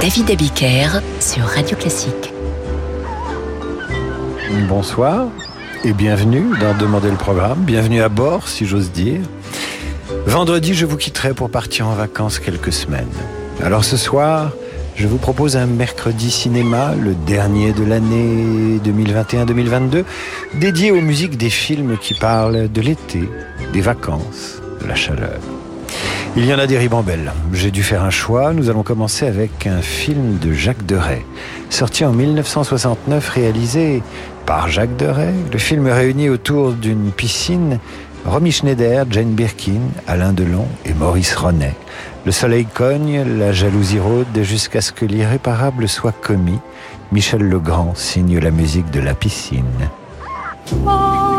David Abiker sur Radio Classique. Bonsoir et bienvenue dans Demander le programme. Bienvenue à bord, si j'ose dire. Vendredi, je vous quitterai pour partir en vacances quelques semaines. Alors ce soir, je vous propose un mercredi cinéma, le dernier de l'année 2021-2022, dédié aux musiques des films qui parlent de l'été, des vacances, de la chaleur. Il y en a des ribambelles. J'ai dû faire un choix. Nous allons commencer avec un film de Jacques Deray, sorti en 1969, réalisé par Jacques Deray. Le film réunit autour d'une piscine Romy Schneider, Jane Birkin, Alain Delon et Maurice Ronet. Le soleil cogne, la jalousie rôde jusqu'à ce que l'irréparable soit commis. Michel Legrand signe la musique de la piscine. film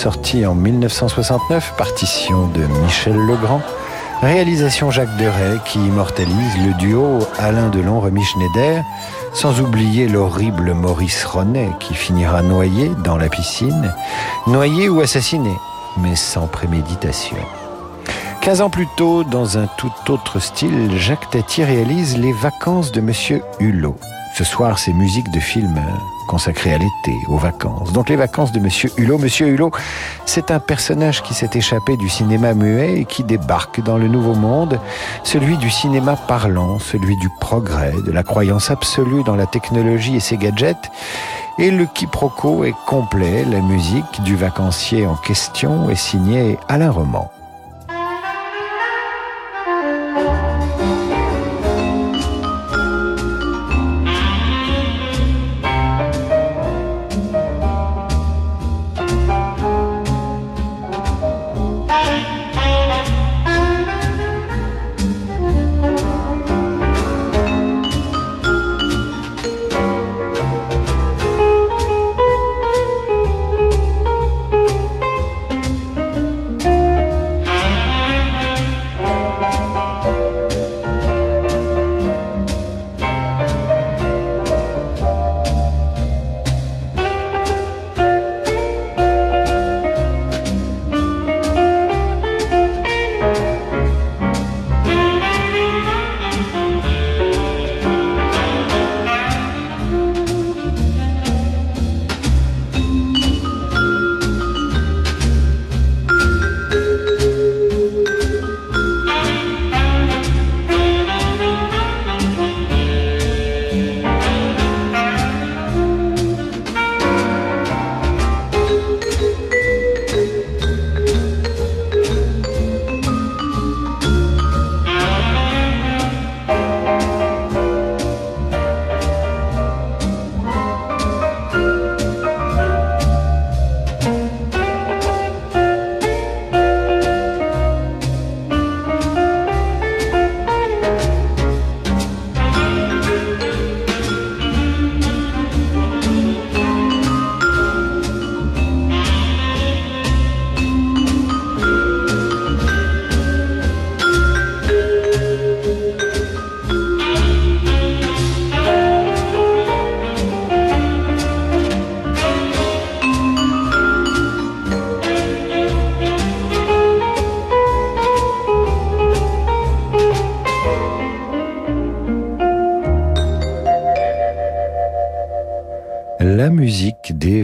sorti en 1969, partition de Michel Legrand, réalisation Jacques Deray qui immortalise le duo Alain Delon-Remy Schneider, sans oublier l'horrible Maurice Ronet qui finira noyé dans la piscine, noyé ou assassiné, mais sans préméditation. Quinze ans plus tôt, dans un tout autre style, Jacques Tati réalise Les vacances de Monsieur Hulot. Ce soir, c'est musique de film consacré à l'été, aux vacances. Donc les vacances de Monsieur Hulot. Monsieur Hulot, c'est un personnage qui s'est échappé du cinéma muet et qui débarque dans le nouveau monde, celui du cinéma parlant, celui du progrès, de la croyance absolue dans la technologie et ses gadgets. Et le quiproquo est complet. La musique du vacancier en question est signée Alain Roman.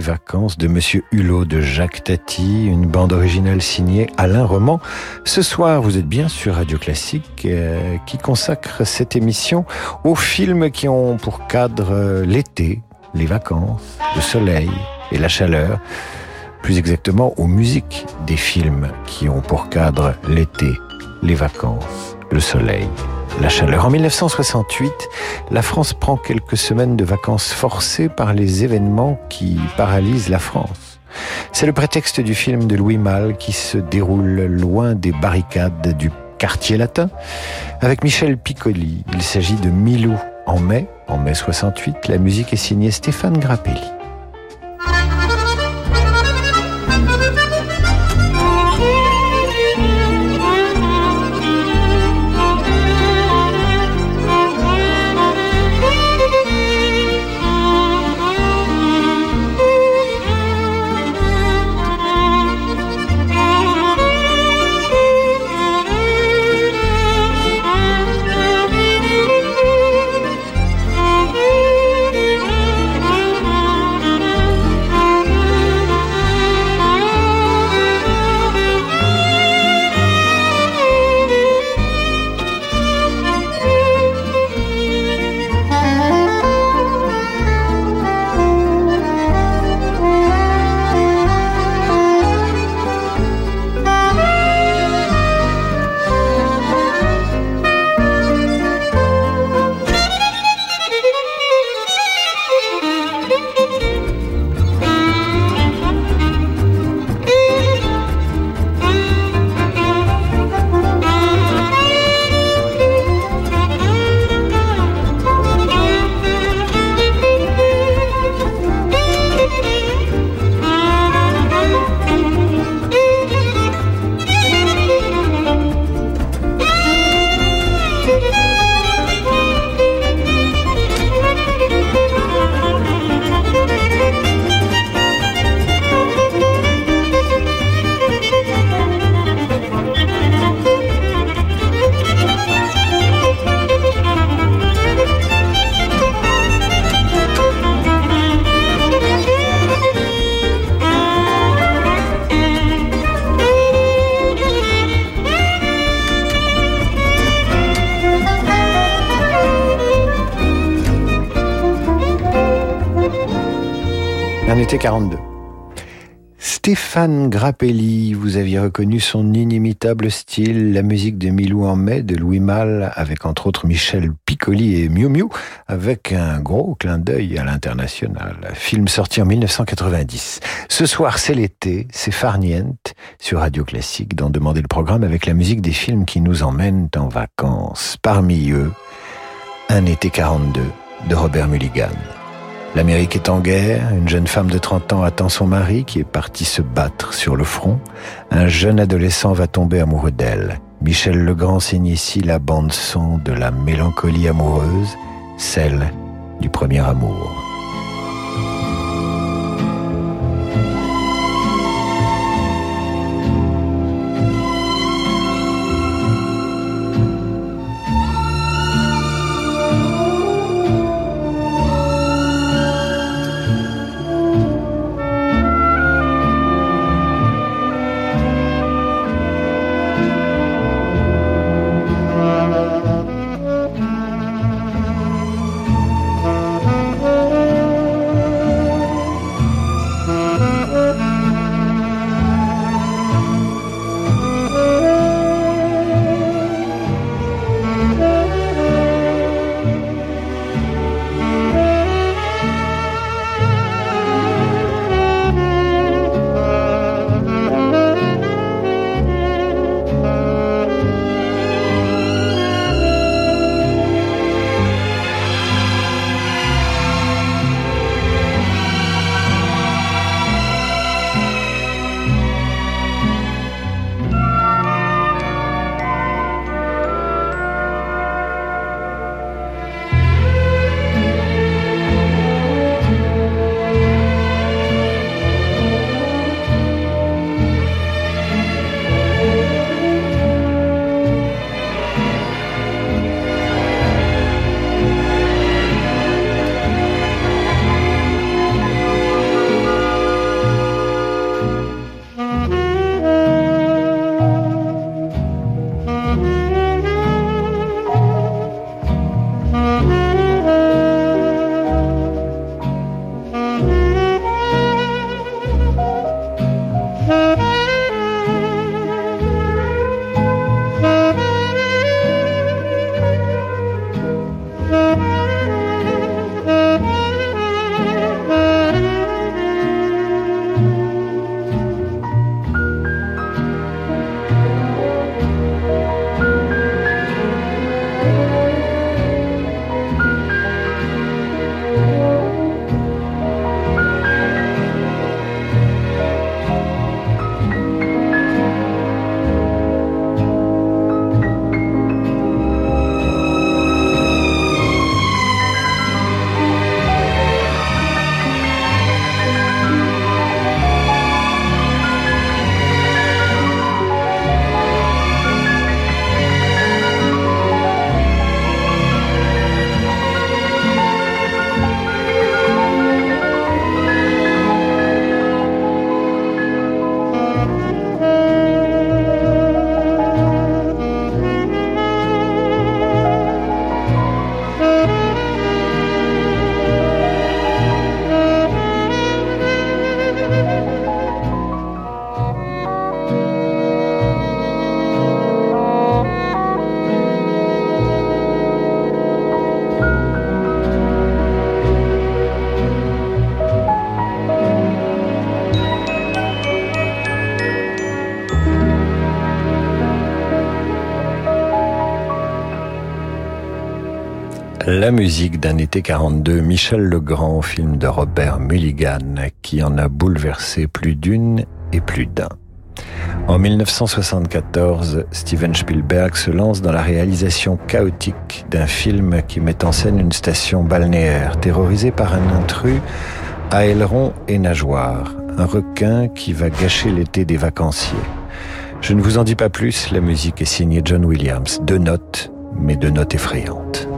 Vacances de Monsieur Hulot de Jacques Tati, une bande originale signée Alain Roman. Ce soir, vous êtes bien sur Radio Classique euh, qui consacre cette émission aux films qui ont pour cadre euh, l'été, les vacances, le soleil et la chaleur. Plus exactement aux musiques des films qui ont pour cadre l'été, les vacances, le soleil la chaleur. En 1968, la France prend quelques semaines de vacances forcées par les événements qui paralysent la France. C'est le prétexte du film de Louis Malle qui se déroule loin des barricades du quartier latin. Avec Michel Piccoli, il s'agit de Milou en mai, en mai 68. La musique est signée Stéphane Grappelli. Un été 42. Stéphane Grappelli, vous aviez reconnu son inimitable style, la musique de Milou en mai, de Louis Malle, avec entre autres Michel Piccoli et Miu Miu, avec un gros clin d'œil à l'international. Film sorti en 1990. Ce soir, c'est l'été, c'est Farniente, sur Radio Classique, d'en demander le programme avec la musique des films qui nous emmènent en vacances. Parmi eux, Un été 42, de Robert Mulligan. L'Amérique est en guerre, une jeune femme de 30 ans attend son mari qui est parti se battre sur le front. Un jeune adolescent va tomber amoureux d'elle. Michel Legrand signe ici la bande son de la mélancolie amoureuse, celle du premier amour. La musique d'un été 42, Michel Legrand, film de Robert Mulligan, qui en a bouleversé plus d'une et plus d'un. En 1974, Steven Spielberg se lance dans la réalisation chaotique d'un film qui met en scène une station balnéaire terrorisée par un intrus à ailerons et nageoires, un requin qui va gâcher l'été des vacanciers. Je ne vous en dis pas plus, la musique est signée John Williams, deux notes, mais deux notes effrayantes.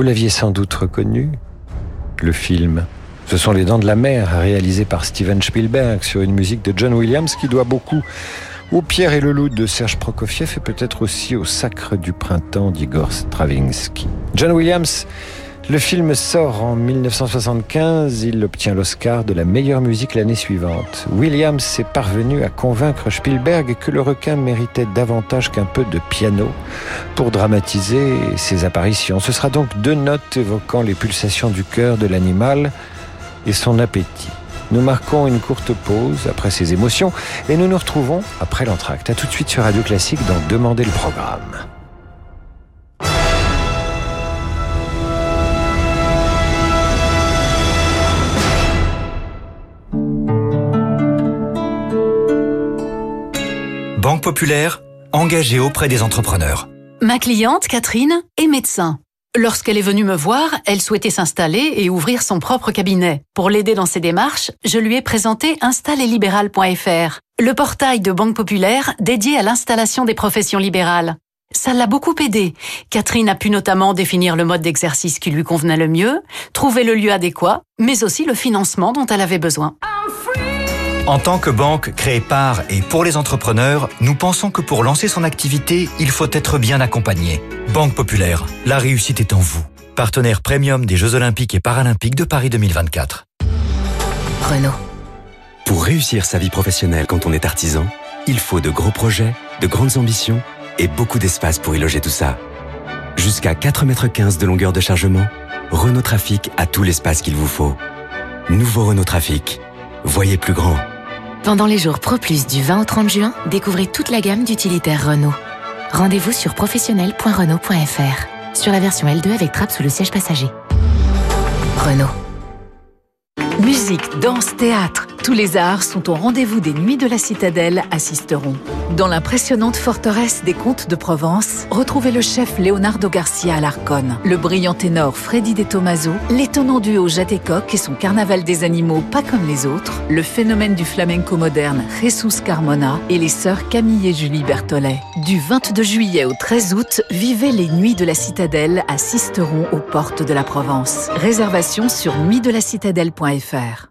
Vous l'aviez sans doute reconnu, le film. Ce sont Les Dents de la Mer, réalisé par Steven Spielberg sur une musique de John Williams qui doit beaucoup au Pierre et le Loup de Serge Prokofiev et peut-être aussi au Sacre du Printemps d'Igor Stravinsky. John Williams Le film sort en 1975, il obtient l'Oscar de la meilleure musique l'année suivante. Williams s'est parvenu à convaincre Spielberg que le requin méritait davantage qu'un peu de piano pour dramatiser ses apparitions. Ce sera donc deux notes évoquant les pulsations du cœur de l'animal et son appétit. Nous marquons une courte pause après ces émotions et nous nous retrouvons après l'entracte. A tout de suite sur Radio Classique dans Demander le programme. Banque Populaire, engagée auprès des entrepreneurs. Ma cliente, Catherine, est médecin. Lorsqu'elle est venue me voir, elle souhaitait s'installer et ouvrir son propre cabinet. Pour l'aider dans ses démarches, je lui ai présenté installeslibéral.fr, le portail de Banque Populaire dédié à l'installation des professions libérales. Ça l'a beaucoup aidé. Catherine a pu notamment définir le mode d'exercice qui lui convenait le mieux, trouver le lieu adéquat, mais aussi le financement dont elle avait besoin. En tant que banque créée par et pour les entrepreneurs, nous pensons que pour lancer son activité, il faut être bien accompagné. Banque Populaire, la réussite est en vous. Partenaire premium des Jeux Olympiques et Paralympiques de Paris 2024. Renault. Pour réussir sa vie professionnelle quand on est artisan, il faut de gros projets, de grandes ambitions et beaucoup d'espace pour y loger tout ça. Jusqu'à 4,15 mètres de longueur de chargement, Renault Trafic a tout l'espace qu'il vous faut. Nouveau Renault Trafic. Voyez plus grand. Pendant les jours Pro Plus du 20 au 30 juin, découvrez toute la gamme d'utilitaires Renault. Rendez-vous sur professionnel.renault.fr. Sur la version L2 avec trappe sous le siège passager. Renault. Musique, danse, théâtre, tous les arts sont au rendez-vous des Nuits de la Citadelle à Sisteron. Dans l'impressionnante forteresse des Comtes de Provence, retrouvez le chef Leonardo Garcia Alarcón, le brillant ténor Freddy De Tomaso, l'étonnant duo Jatecoq et son carnaval des animaux pas comme les autres, le phénomène du flamenco moderne Jesus Carmona et les sœurs Camille et Julie Berthollet. Du 22 juillet au 13 août, vivez les Nuits de la Citadelle à Sisteron aux portes de la Provence. Réservation sur nuitdelacitadelle.fr.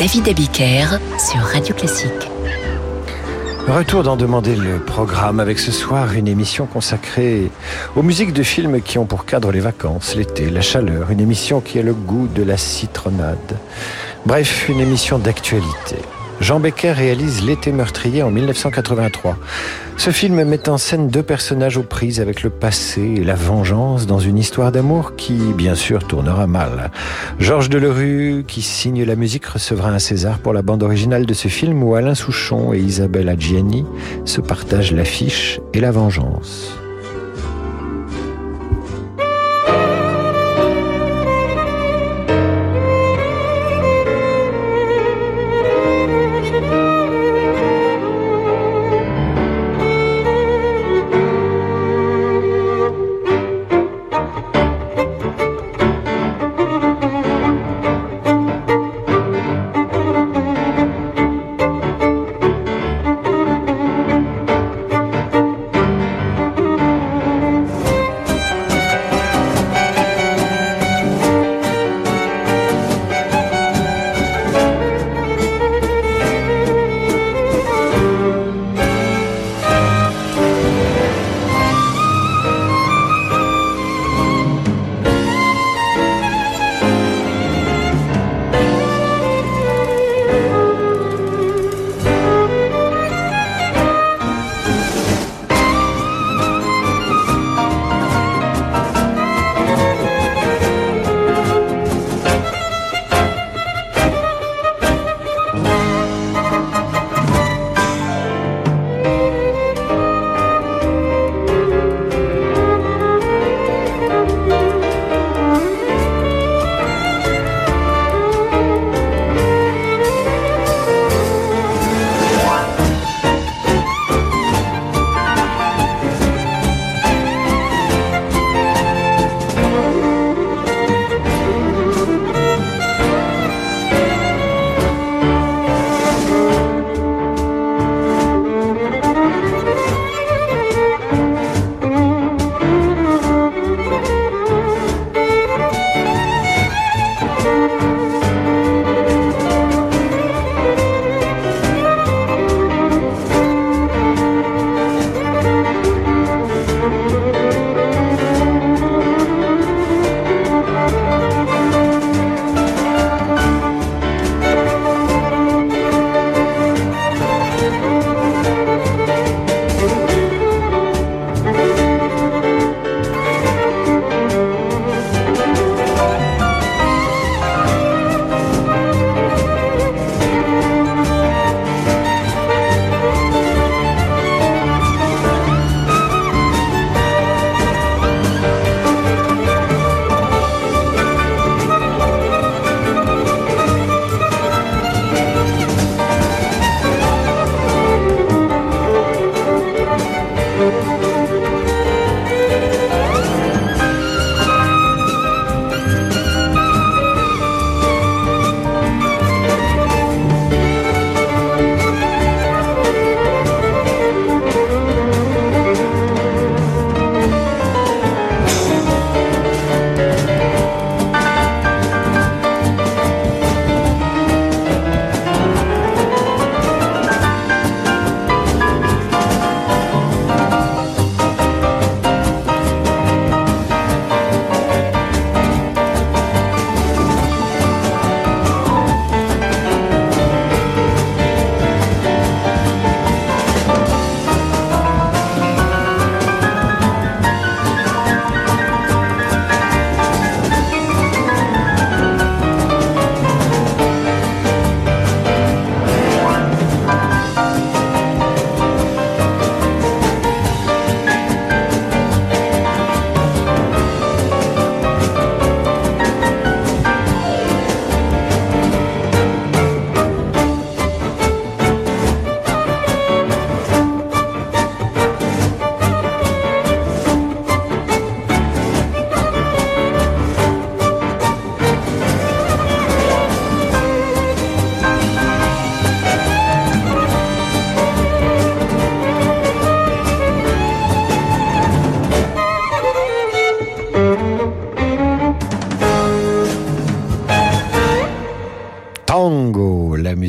David Abiker sur Radio Classique. Retour d'en demander le programme avec ce soir une émission consacrée aux musiques de films qui ont pour cadre les vacances, l'été, la chaleur, une émission qui a le goût de la citronnade. Bref, une émission d'actualité. Jean Becker réalise L'été meurtrier en 1983. Ce film met en scène deux personnages aux prises avec le passé et la vengeance dans une histoire d'amour qui, bien sûr, tournera mal. Georges Delerue, qui signe la musique, recevra un César pour la bande originale de ce film où Alain Souchon et Isabelle Adjiani se partagent l'affiche et la vengeance.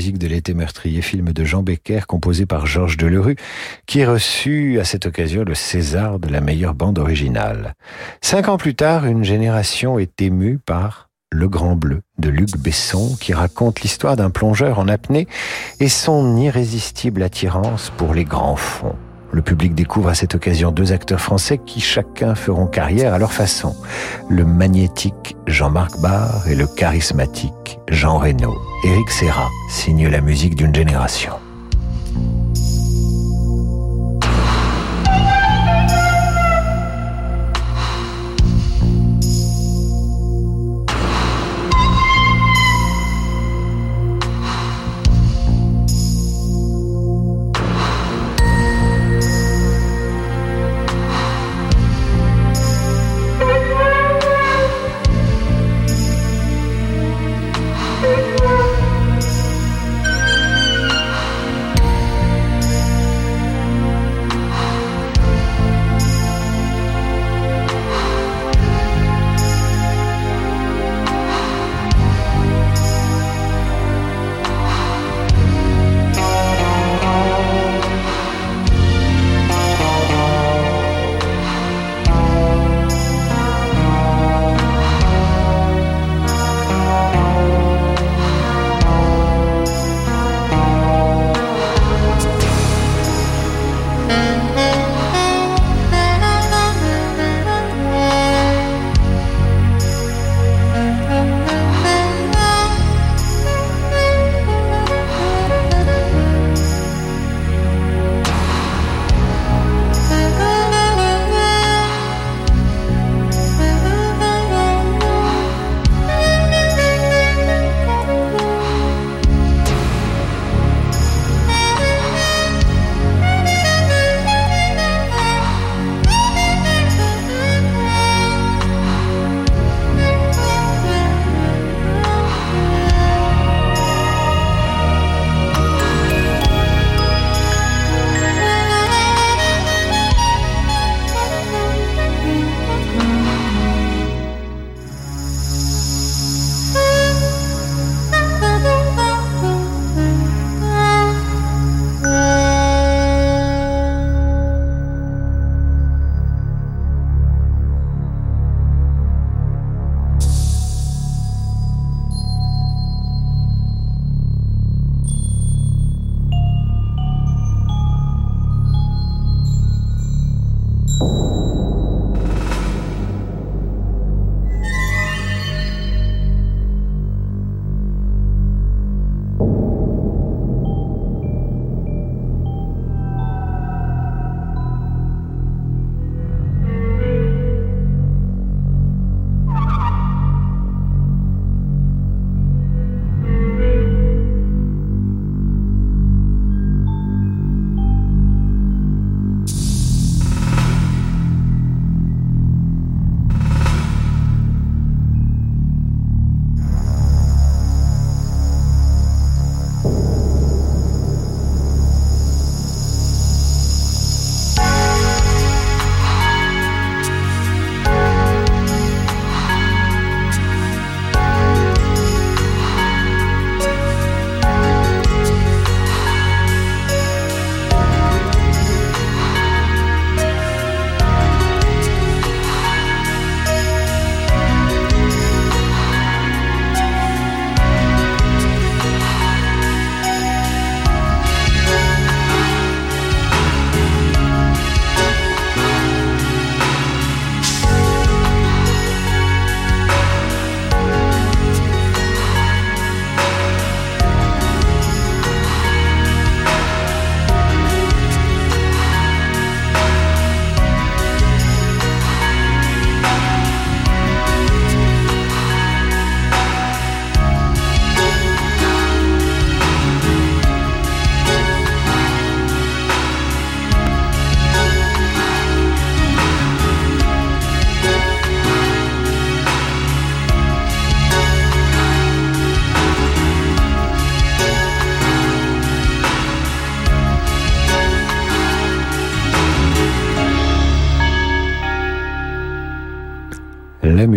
De l'été meurtrier, film de Jean Becker composé par Georges Delerue, qui reçut à cette occasion le César de la meilleure bande originale. Cinq ans plus tard, une génération est émue par le Grand Bleu de Luc Besson qui raconte l'histoire d'un plongeur en apnée et son irrésistible attirance pour les grands fonds. Le public découvre à cette occasion deux acteurs français qui chacun feront carrière à leur façon. Le magnétique Jean-Marc Barr et le charismatique Jean Reno. Éric Serra signe la musique d'une génération.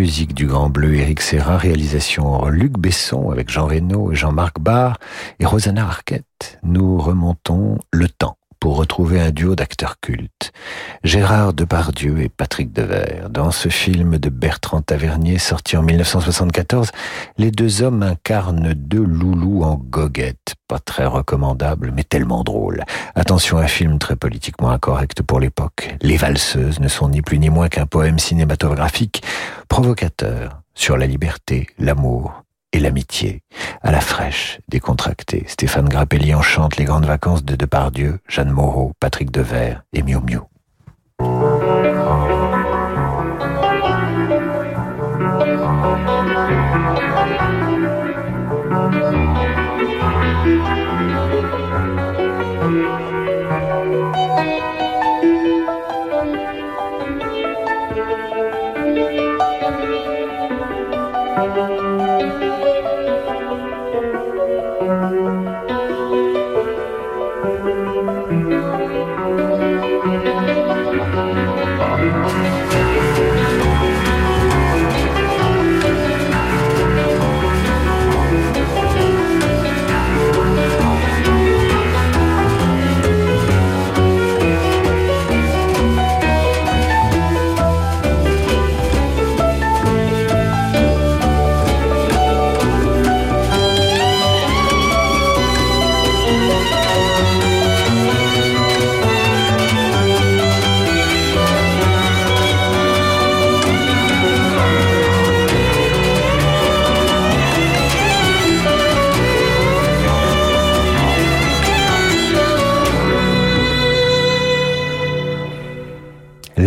Musique du Grand Bleu, Éric Serra, réalisation Luc Besson avec Jean et Jean-Marc Barr et Rosanna Arquette. Nous remontons le temps pour retrouver un duo d'acteurs cultes, Gérard Depardieu et Patrick Devers. Dans ce film de Bertrand Tavernier sorti en 1974, les deux hommes incarnent deux loulous en goguette, pas très recommandable, mais tellement drôle. Attention, un film très politiquement incorrect pour l'époque. Les valseuses ne sont ni plus ni moins qu'un poème cinématographique provocateur sur la liberté, l'amour, et l'amitié, à la fraîche, décontractée. Stéphane Grappelli enchante les grandes vacances de Depardieu, Jeanne Moreau, Patrick Devers et Miu Miu.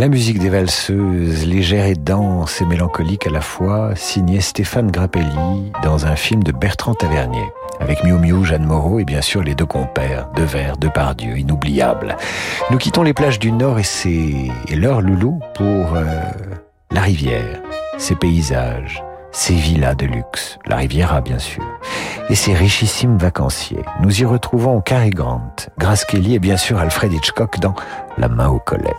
La musique des valseuses, légère et dense et mélancolique à la fois, signée Stéphane Grappelli dans un film de Bertrand Tavernier. Avec Miu Miu, Jeanne Moreau et bien sûr les deux compères, de Devers, Depardieu, inoubliables. Nous quittons les plages du Nord et, c'est leur loulou pour euh, la rivière, ses paysages, ses villas de luxe, la Riviera bien sûr, et ses richissimes vacanciers. Nous y retrouvons Cary Grant, Grace Kelly et bien sûr Alfred Hitchcock dans La main au collet.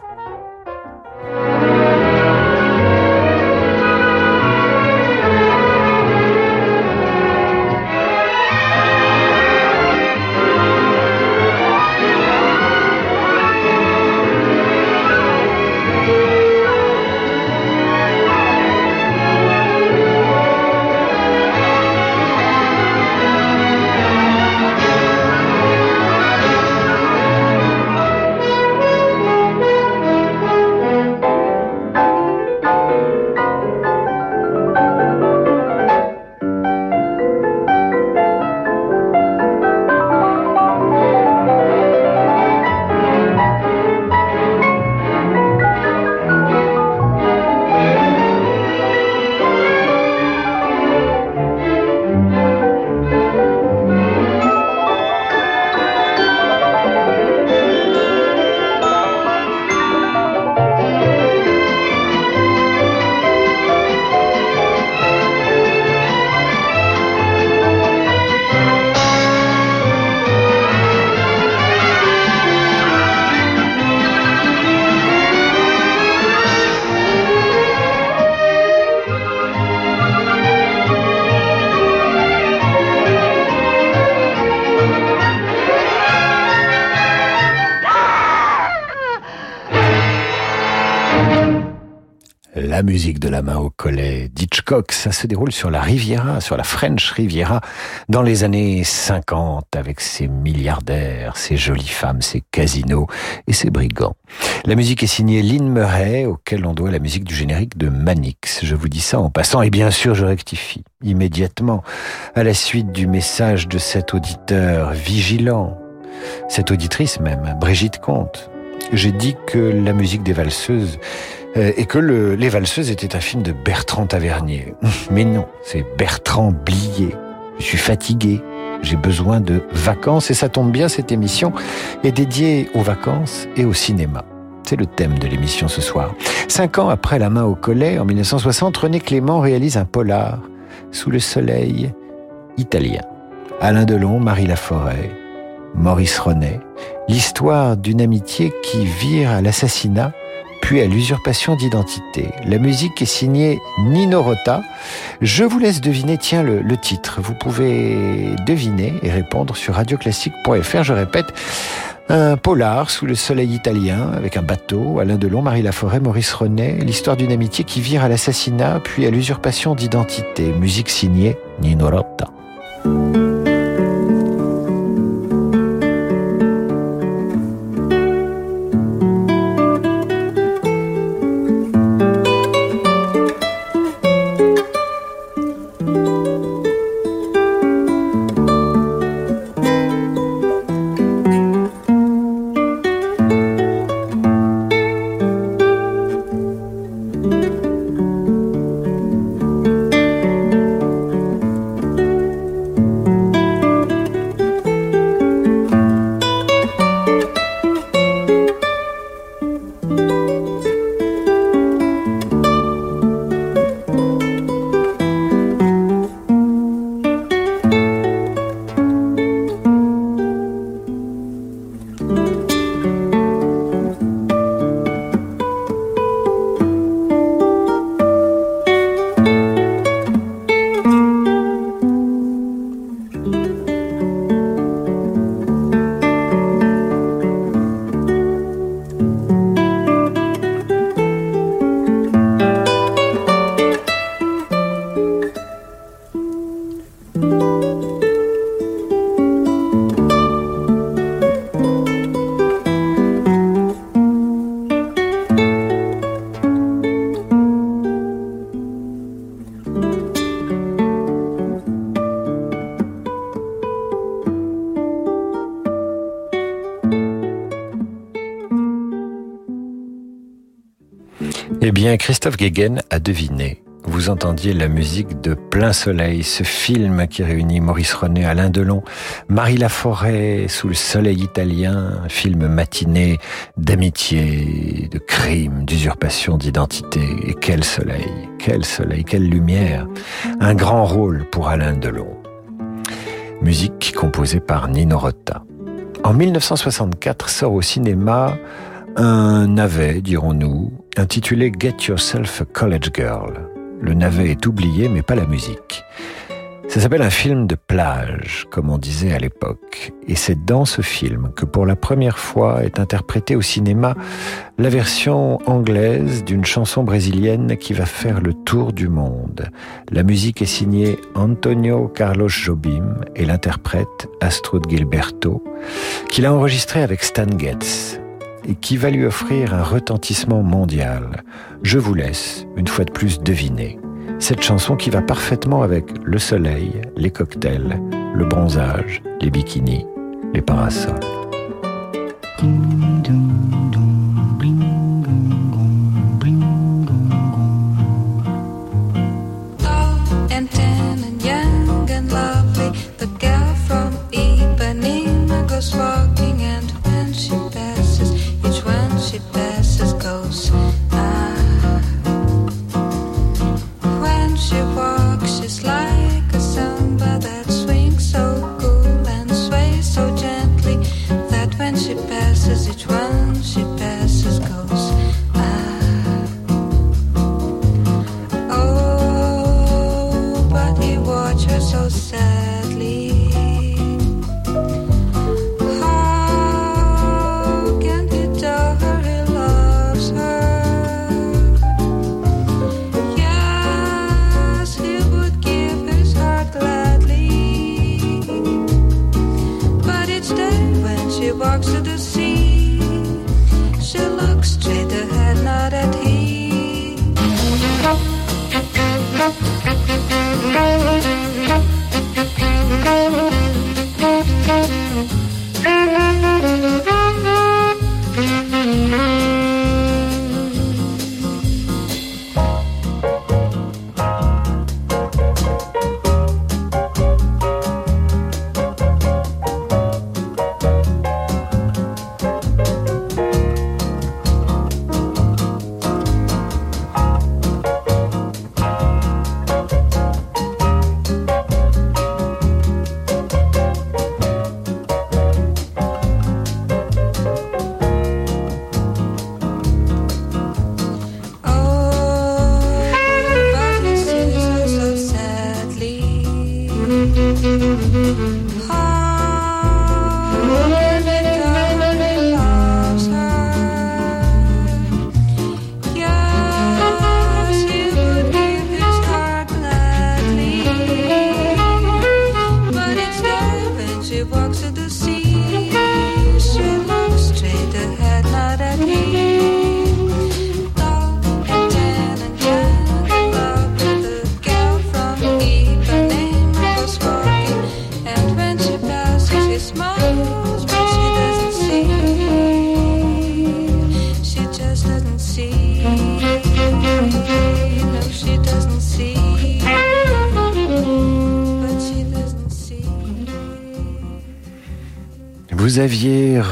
Musique de la main au collet d'Hitchcock, ça se déroule sur la Riviera, sur la French Riviera, dans les années 50, avec ses milliardaires, ses jolies femmes, ses casinos et ses brigands. La musique est signée Lynn Murray, auquel on doit la musique du générique de Manix. Je vous dis ça en passant, et bien sûr je rectifie immédiatement, à la suite du message de cet auditeur vigilant, cette auditrice même, Brigitte Comte. J'ai dit que la musique des valseuses et que le, Les Valseuses était un film de Bertrand Tavernier. Mais non, c'est Bertrand Blier. Je suis fatigué, j'ai besoin de vacances et ça tombe bien, cette émission est dédiée aux vacances et au cinéma. C'est le thème de l'émission ce soir. Cinq ans après La main au collet, en 1960, René Clément réalise un polar sous le soleil italien. Alain Delon, Marie Laforêt, Maurice René, l'histoire d'une amitié qui vire à l'assassinat puis à l'usurpation d'identité. La musique est signée Nino Rota. Je vous laisse deviner, tiens, le, titre. Vous pouvez deviner et répondre sur radioclassique.fr. Je répète, un polar sous le soleil italien, avec un bateau, Alain Delon, Marie Laforêt, Maurice Renet, l'histoire d'une amitié qui vire à l'assassinat, puis à l'usurpation d'identité. Musique signée Nino Rota. Christophe Guéguen a deviné. Vous entendiez la musique de Plein Soleil, ce film qui réunit Maurice René, Alain Delon, Marie Laforêt sous le soleil italien, film matiné d'amitié, de crime, d'usurpation d'identité. Et quel soleil, quel soleil, quelle lumière. Un grand rôle pour Alain Delon. Musique composée par Nino Rota. En 1964 sort au cinéma un navet, dirons-nous, intitulé Get Yourself a College Girl. Le navet est oublié, mais pas la musique. Ça s'appelle un film de plage, comme on disait à l'époque. Et c'est dans ce film que pour la première fois est interprétée au cinéma la version anglaise d'une chanson brésilienne qui va faire le tour du monde. La musique est signée Antonio Carlos Jobim et l'interprète Astrud Gilberto, qu'il a enregistré avec Stan Getz et qui va lui offrir un retentissement mondial. Je vous laisse, une fois de plus, deviner. Cette chanson qui va parfaitement avec le soleil, les cocktails, le bronzage, les bikinis, les parasols.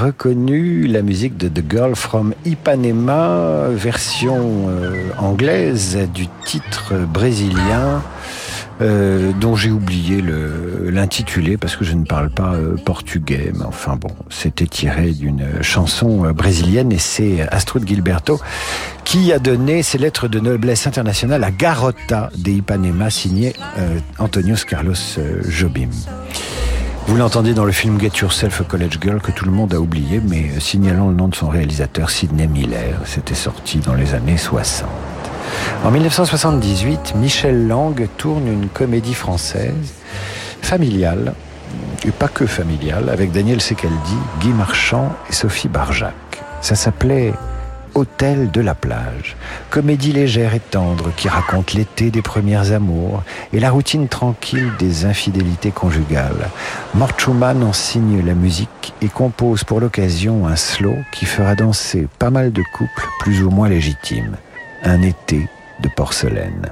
Reconnu la musique de The Girl from Ipanema, version euh, anglaise du titre brésilien. Euh, dont j'ai oublié l'intitulé parce que je ne parle pas euh, portugais. Mais enfin bon, c'était tiré d'une chanson brésilienne et c'est Astrud Gilberto qui a donné ses lettres de noblesse internationale à Garota de Ipanema signé Antonios Carlos Jobim. Vous l'entendez dans le film Get Yourself a College Girl que tout le monde a oublié, mais signalons le nom de son réalisateur, Sidney Miller. C'était sorti dans les années 60. En 1978, Michel Lang tourne une comédie française familiale, et pas que familiale, avec Daniel Secaldi, Guy Marchand et Sophie Barjac. Ça s'appelait Hôtel de la plage. Comédie légère et tendre qui raconte l'été des premières amours et la routine tranquille des infidélités conjugales. Mort Schumann en signe la musique et compose pour l'occasion un slow qui fera danser pas mal de couples plus ou moins légitimes. Un été de porcelaine.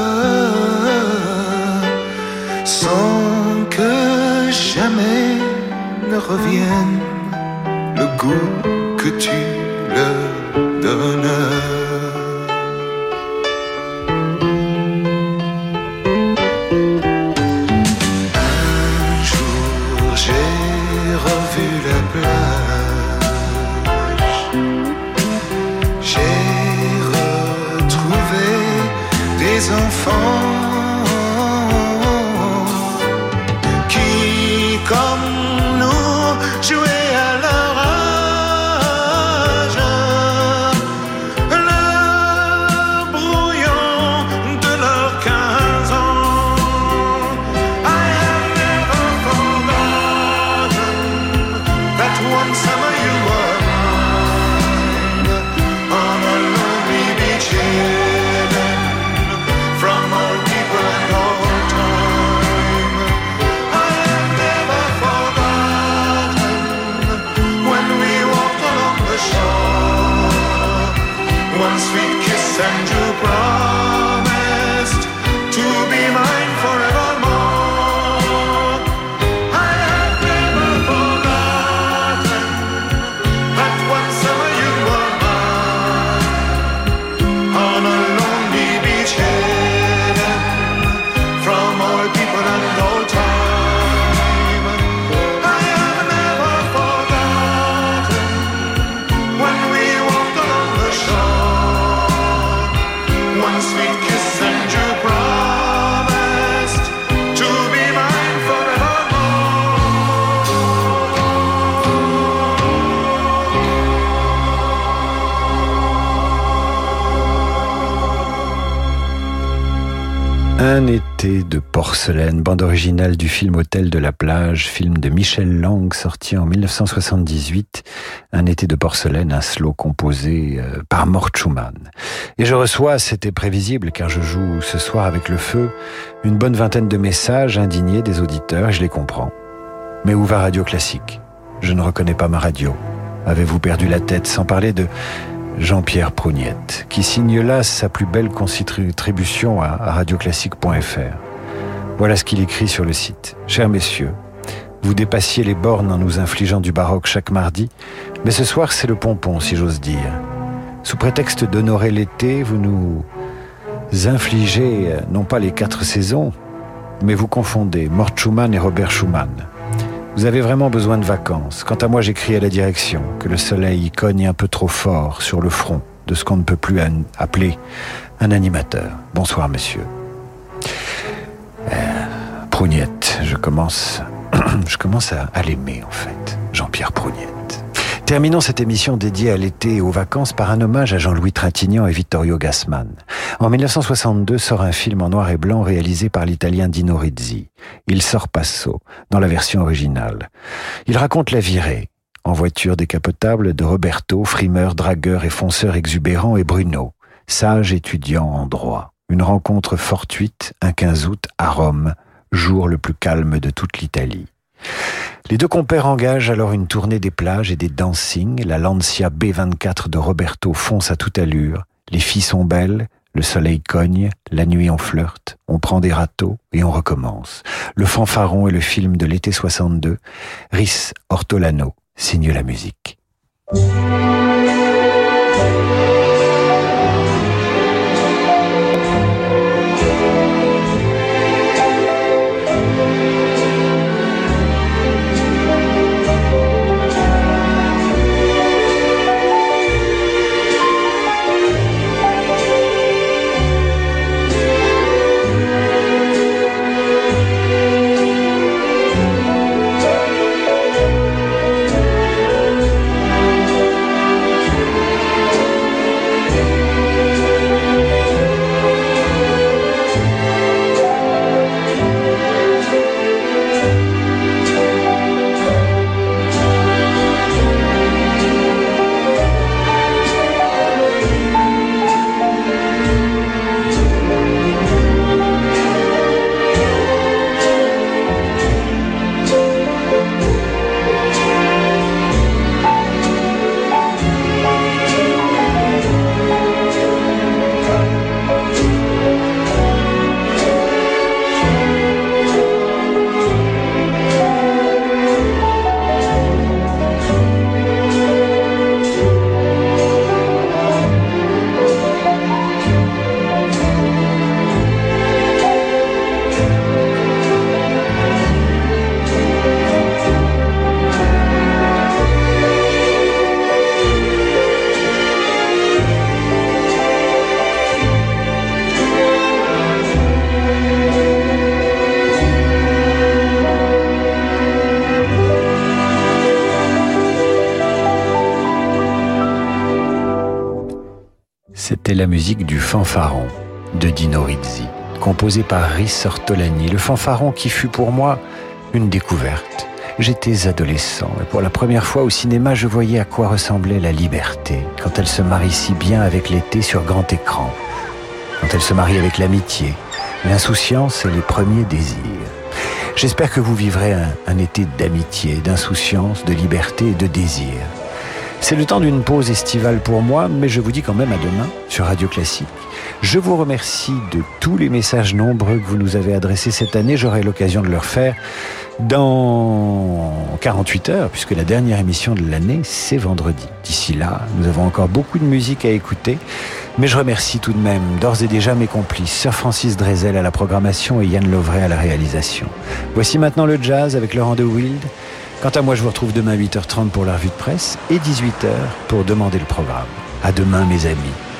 revienne. Le goût que tu from bande originale du film Hôtel de la plage, film de Michel Lang sorti en 1978. Un été de porcelaine, un slow composé euh, par Mort Schumann. Et je reçois, c'était prévisible car je joue ce soir avec le feu, une bonne vingtaine de messages indignés des auditeurs et je les comprends. Mais où va Radio Classique? Je ne reconnais pas ma radio. Avez-vous perdu la tête sans parler de Jean-Pierre Prougnette, qui signe là sa plus belle contribution à radioclassique.fr. Voilà ce qu'il écrit sur le site. Chers messieurs, vous dépassiez les bornes en nous infligeant du baroque chaque mardi, mais ce soir c'est le pompon, si j'ose dire. Sous prétexte d'honorer l'été, vous nous infligez non pas les quatre saisons, mais vous confondez Mort Schumann et Robert Schumann. Vous avez vraiment besoin de vacances. Quant à moi, j'écris à la direction que le soleil cogne un peu trop fort sur le front de ce qu'on ne peut plus appeler un animateur. Bonsoir, monsieur. Euh, Prougnette, je commence, je commence à, l'aimer en fait. Jean-Pierre Prougnette. Terminons cette émission dédiée à l'été et aux vacances par un hommage à Jean-Louis Trintignant et Vittorio Gassman. En 1962 sort un film en noir et blanc réalisé par l'italien Dino Rizzi. Il sort Passo, dans la version originale. Il raconte la virée, en voiture décapotable, de Roberto, frimeur, dragueur et fonceur exubérant, et Bruno, sage étudiant en droit. Une rencontre fortuite, un 15 août, à Rome, jour le plus calme de toute l'Italie. Les deux compères engagent alors une tournée des plages et des dancings. La Lancia B24 de Roberto fonce à toute allure. Les filles sont belles, le soleil cogne, la nuit on flirte, on prend des râteaux et on recommence. Le fanfaron est le film de l'été 62. Rhys Ortolano signe la musique. La musique du fanfaron de Dino Rizzi, composé par Rhys Ortolani. Le fanfaron qui fut pour moi une découverte. J'étais adolescent et pour la première fois au cinéma, je voyais à quoi ressemblait la liberté quand elle se marie si bien avec l'été sur grand écran, quand elle se marie avec l'amitié, l'insouciance et les premiers désirs. J'espère que vous vivrez un, un été d'amitié, d'insouciance, de liberté et de désir. C'est le temps d'une pause estivale pour moi, mais je vous dis quand même à demain sur Radio Classique. Je vous remercie de tous les messages nombreux que vous nous avez adressés cette année. J'aurai l'occasion de le refaire dans 48 heures, puisque la dernière émission de l'année, c'est vendredi. D'ici là, nous avons encore beaucoup de musique à écouter, mais je remercie tout de même d'ores et déjà mes complices, Sir Francis Drezel à la programmation et Yann Lovray à la réalisation. Voici maintenant le jazz avec Laurent de Wild. Quant à moi, je vous retrouve demain à 8h30 pour la revue de presse et 18h pour demander le programme. À demain, mes amis.